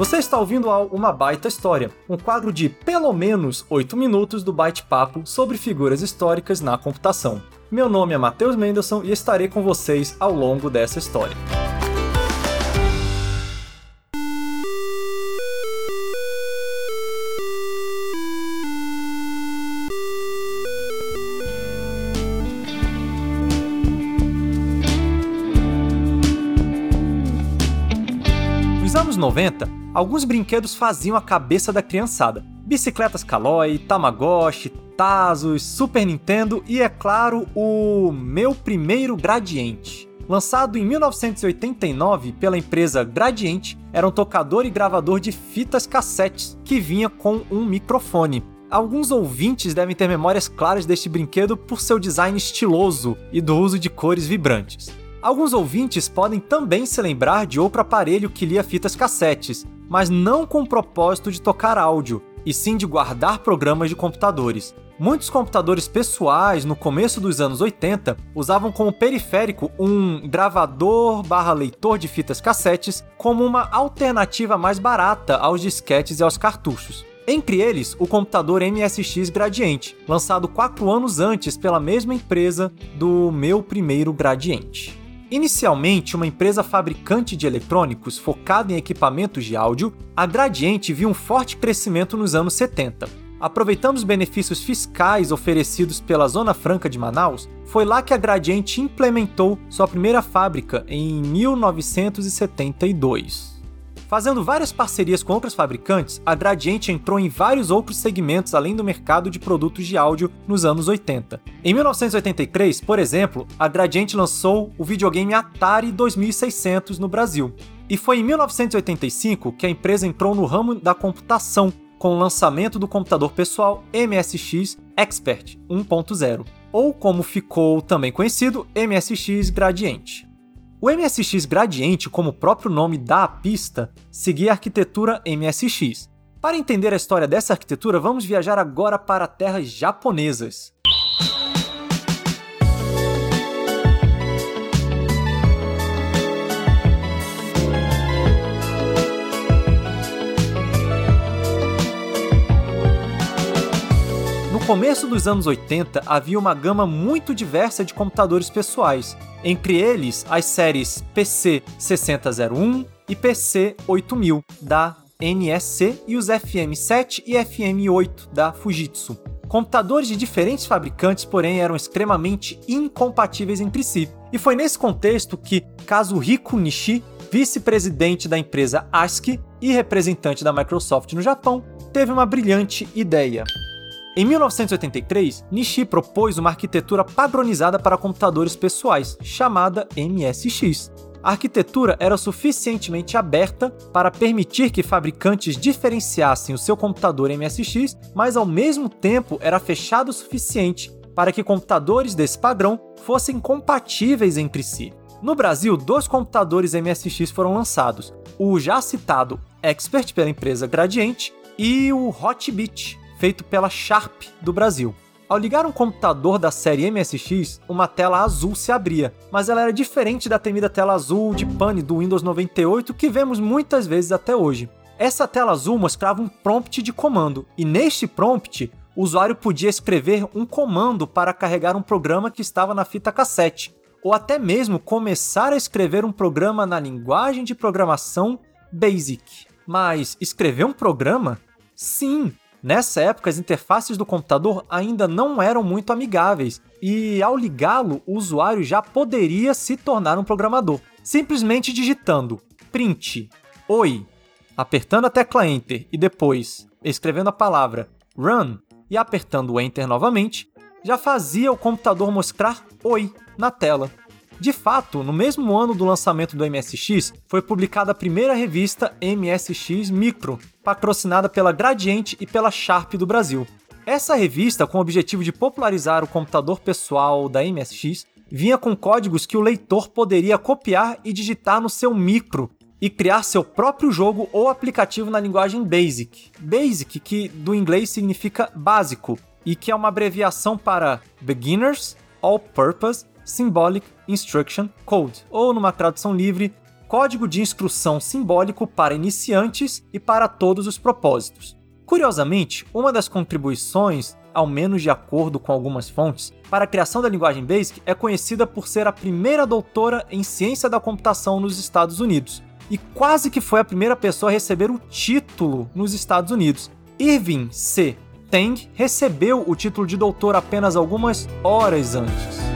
Você está ouvindo ao Uma Baita História, um quadro de pelo menos 8 minutos do bate-papo sobre figuras históricas na computação. Meu nome é Matheus Mendelssohn e estarei com vocês ao longo dessa história. 90, alguns brinquedos faziam a cabeça da criançada. Bicicletas Caloi, Tamagotchi, Tazos, Super Nintendo e, é claro, o Meu Primeiro Gradiente. Lançado em 1989 pela empresa Gradiente, era um tocador e gravador de fitas cassetes que vinha com um microfone. Alguns ouvintes devem ter memórias claras deste brinquedo por seu design estiloso e do uso de cores vibrantes. Alguns ouvintes podem também se lembrar de outro aparelho que lia fitas cassetes, mas não com o propósito de tocar áudio, e sim de guardar programas de computadores. Muitos computadores pessoais no começo dos anos 80 usavam como periférico um gravador barra leitor de fitas cassetes como uma alternativa mais barata aos disquetes e aos cartuchos. Entre eles, o computador MSX Gradiente, lançado quatro anos antes pela mesma empresa do meu primeiro Gradiente. Inicialmente uma empresa fabricante de eletrônicos focada em equipamentos de áudio, a Gradiente viu um forte crescimento nos anos 70. Aproveitando os benefícios fiscais oferecidos pela Zona Franca de Manaus, foi lá que a Gradiente implementou sua primeira fábrica em 1972. Fazendo várias parcerias com outros fabricantes, a Gradiente entrou em vários outros segmentos além do mercado de produtos de áudio nos anos 80. Em 1983, por exemplo, a Gradiente lançou o videogame Atari 2600 no Brasil. E foi em 1985 que a empresa entrou no ramo da computação com o lançamento do computador pessoal MSX Expert 1.0, ou como ficou também conhecido, MSX Gradiente. O MSX Gradiente, como o próprio nome dá à pista, seguia a arquitetura MSX. Para entender a história dessa arquitetura, vamos viajar agora para terras japonesas. Começo dos anos 80 havia uma gama muito diversa de computadores pessoais, entre eles as séries PC 6001 e PC 8000 da NSC e os FM7 e FM8 da Fujitsu. Computadores de diferentes fabricantes, porém, eram extremamente incompatíveis entre si. E foi nesse contexto que Kazuhiko Nishi, vice-presidente da empresa ASCII e representante da Microsoft no Japão, teve uma brilhante ideia. Em 1983, Nishi propôs uma arquitetura padronizada para computadores pessoais, chamada MSX. A arquitetura era suficientemente aberta para permitir que fabricantes diferenciassem o seu computador MSX, mas ao mesmo tempo era fechado o suficiente para que computadores desse padrão fossem compatíveis entre si. No Brasil, dois computadores MSX foram lançados: o já citado Expert pela empresa Gradiente e o Hotbit, feito pela Sharp do Brasil. Ao ligar um computador da série MSX, uma tela azul se abria, mas ela era diferente da temida tela azul de pane do Windows 98 que vemos muitas vezes até hoje. Essa tela azul mostrava um prompt de comando, e neste prompt, o usuário podia escrever um comando para carregar um programa que estava na fita cassete, ou até mesmo começar a escrever um programa na linguagem de programação BASIC. Mas escrever um programa? Sim, Nessa época, as interfaces do computador ainda não eram muito amigáveis, e ao ligá-lo, o usuário já poderia se tornar um programador, simplesmente digitando print oi, apertando a tecla Enter e depois escrevendo a palavra run e apertando o Enter novamente, já fazia o computador mostrar oi na tela. De fato, no mesmo ano do lançamento do MSX, foi publicada a primeira revista MSX Micro, patrocinada pela Gradiente e pela Sharp do Brasil. Essa revista, com o objetivo de popularizar o computador pessoal da MSX, vinha com códigos que o leitor poderia copiar e digitar no seu micro e criar seu próprio jogo ou aplicativo na linguagem BASIC. BASIC, que do inglês significa básico e que é uma abreviação para Beginners All Purpose Symbolic Instruction Code, ou numa tradução livre, código de instrução simbólico para iniciantes e para todos os propósitos. Curiosamente, uma das contribuições, ao menos de acordo com algumas fontes, para a criação da linguagem BASIC é conhecida por ser a primeira doutora em ciência da computação nos Estados Unidos, e quase que foi a primeira pessoa a receber o título nos Estados Unidos. Irving C. Teng recebeu o título de doutor apenas algumas horas antes.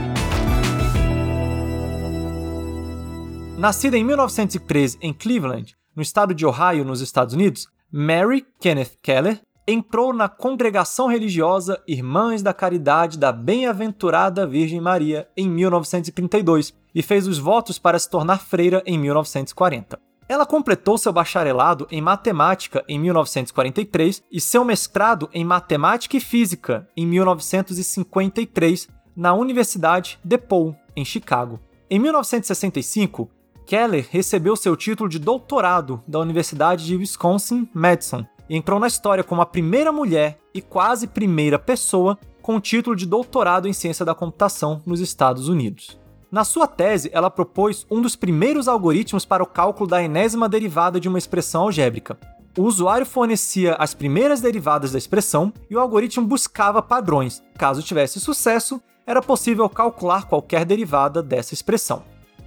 Nascida em 1913 em Cleveland, no estado de Ohio, nos Estados Unidos, Mary Kenneth Keller entrou na congregação religiosa Irmãs da Caridade da Bem-aventurada Virgem Maria em 1932 e fez os votos para se tornar freira em 1940. Ela completou seu bacharelado em matemática em 1943 e seu mestrado em matemática e física em 1953 na Universidade DePaul, em Chicago. Em 1965, Keller recebeu seu título de doutorado da Universidade de Wisconsin-Madison e entrou na história como a primeira mulher e quase primeira pessoa com o título de doutorado em ciência da computação nos Estados Unidos. Na sua tese, ela propôs um dos primeiros algoritmos para o cálculo da enésima derivada de uma expressão algébrica. O usuário fornecia as primeiras derivadas da expressão e o algoritmo buscava padrões. Caso tivesse sucesso, era possível calcular qualquer derivada dessa expressão.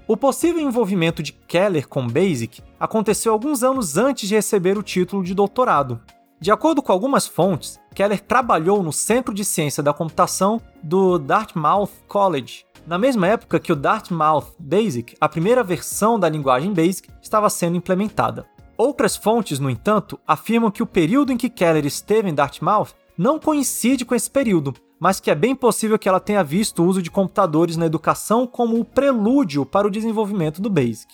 O possível envolvimento de Keller com BASIC aconteceu alguns anos antes de receber o título de doutorado. De acordo com algumas fontes, Keller trabalhou no Centro de Ciência da Computação do Dartmouth College, na mesma época que o Dartmouth Basic, a primeira versão da linguagem BASIC, estava sendo implementada. Outras fontes, no entanto, afirmam que o período em que Keller esteve em Dartmouth não coincide com esse período, mas que é bem possível que ela tenha visto o uso de computadores na educação como o prelúdio para o desenvolvimento do BASIC.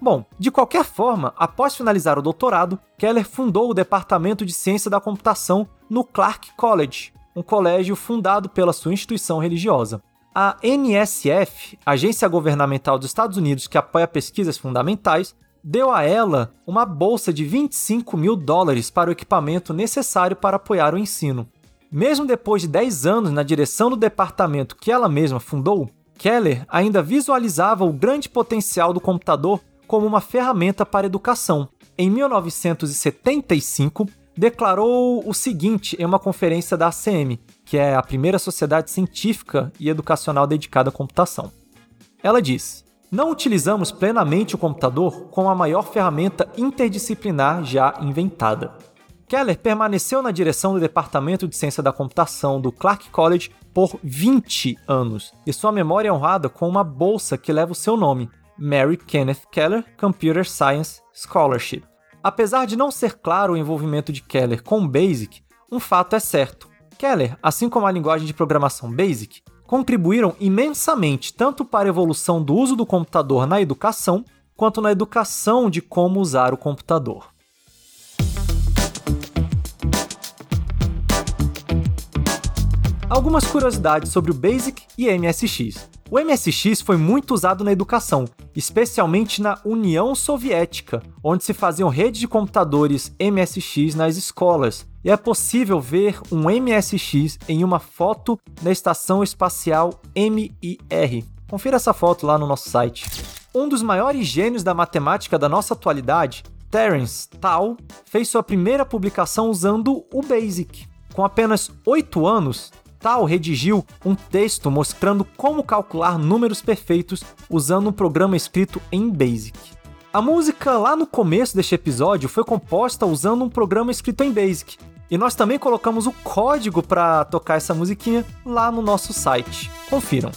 Bom, de qualquer forma, após finalizar o doutorado, Keller fundou o Departamento de Ciência da Computação no Clark College, um colégio fundado pela sua instituição religiosa. A NSF, agência governamental dos Estados Unidos que apoia pesquisas fundamentais, deu a ela uma bolsa de 25 mil dólares para o equipamento necessário para apoiar o ensino. Mesmo depois de 10 anos na direção do departamento que ela mesma fundou, Keller ainda visualizava o grande potencial do computador como uma ferramenta para educação. Em 1975, declarou o seguinte em uma conferência da ACM, que é a primeira sociedade científica e educacional dedicada à computação. Ela diz: Não utilizamos plenamente o computador como a maior ferramenta interdisciplinar já inventada. Keller permaneceu na direção do Departamento de Ciência da Computação do Clark College por 20 anos, e sua memória é honrada com uma bolsa que leva o seu nome, Mary Kenneth Keller Computer Science Scholarship. Apesar de não ser claro o envolvimento de Keller com o BASIC, um fato é certo. Keller, assim como a linguagem de programação BASIC, contribuíram imensamente tanto para a evolução do uso do computador na educação, quanto na educação de como usar o computador. Algumas curiosidades sobre o BASIC e MSX. O MSX foi muito usado na educação, especialmente na União Soviética, onde se faziam redes de computadores MSX nas escolas, e é possível ver um MSX em uma foto da Estação Espacial MIR. Confira essa foto lá no nosso site. Um dos maiores gênios da matemática da nossa atualidade, Terence Tao, fez sua primeira publicação usando o BASIC. Com apenas 8 anos, Tal redigiu um texto mostrando como calcular números perfeitos usando um programa escrito em BASIC. A música lá no começo deste episódio foi composta usando um programa escrito em BASIC, e nós também colocamos o código para tocar essa musiquinha lá no nosso site. Confiram.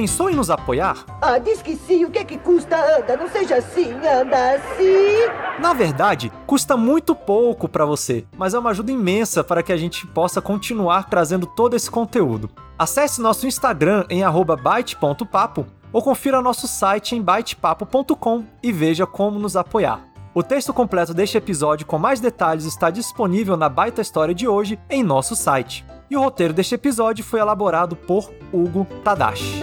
Pensou em nos apoiar? Ah, diz que sim. O que é que custa? Anda, não seja assim, anda assim. Na verdade, custa muito pouco para você, mas é uma ajuda imensa para que a gente possa continuar trazendo todo esse conteúdo. Acesse nosso Instagram em byte.papo ou confira nosso site em bytepapo.com e veja como nos apoiar. O texto completo deste episódio com mais detalhes está disponível na Baita História de hoje em nosso site. E o roteiro deste episódio foi elaborado por Hugo Tadashi.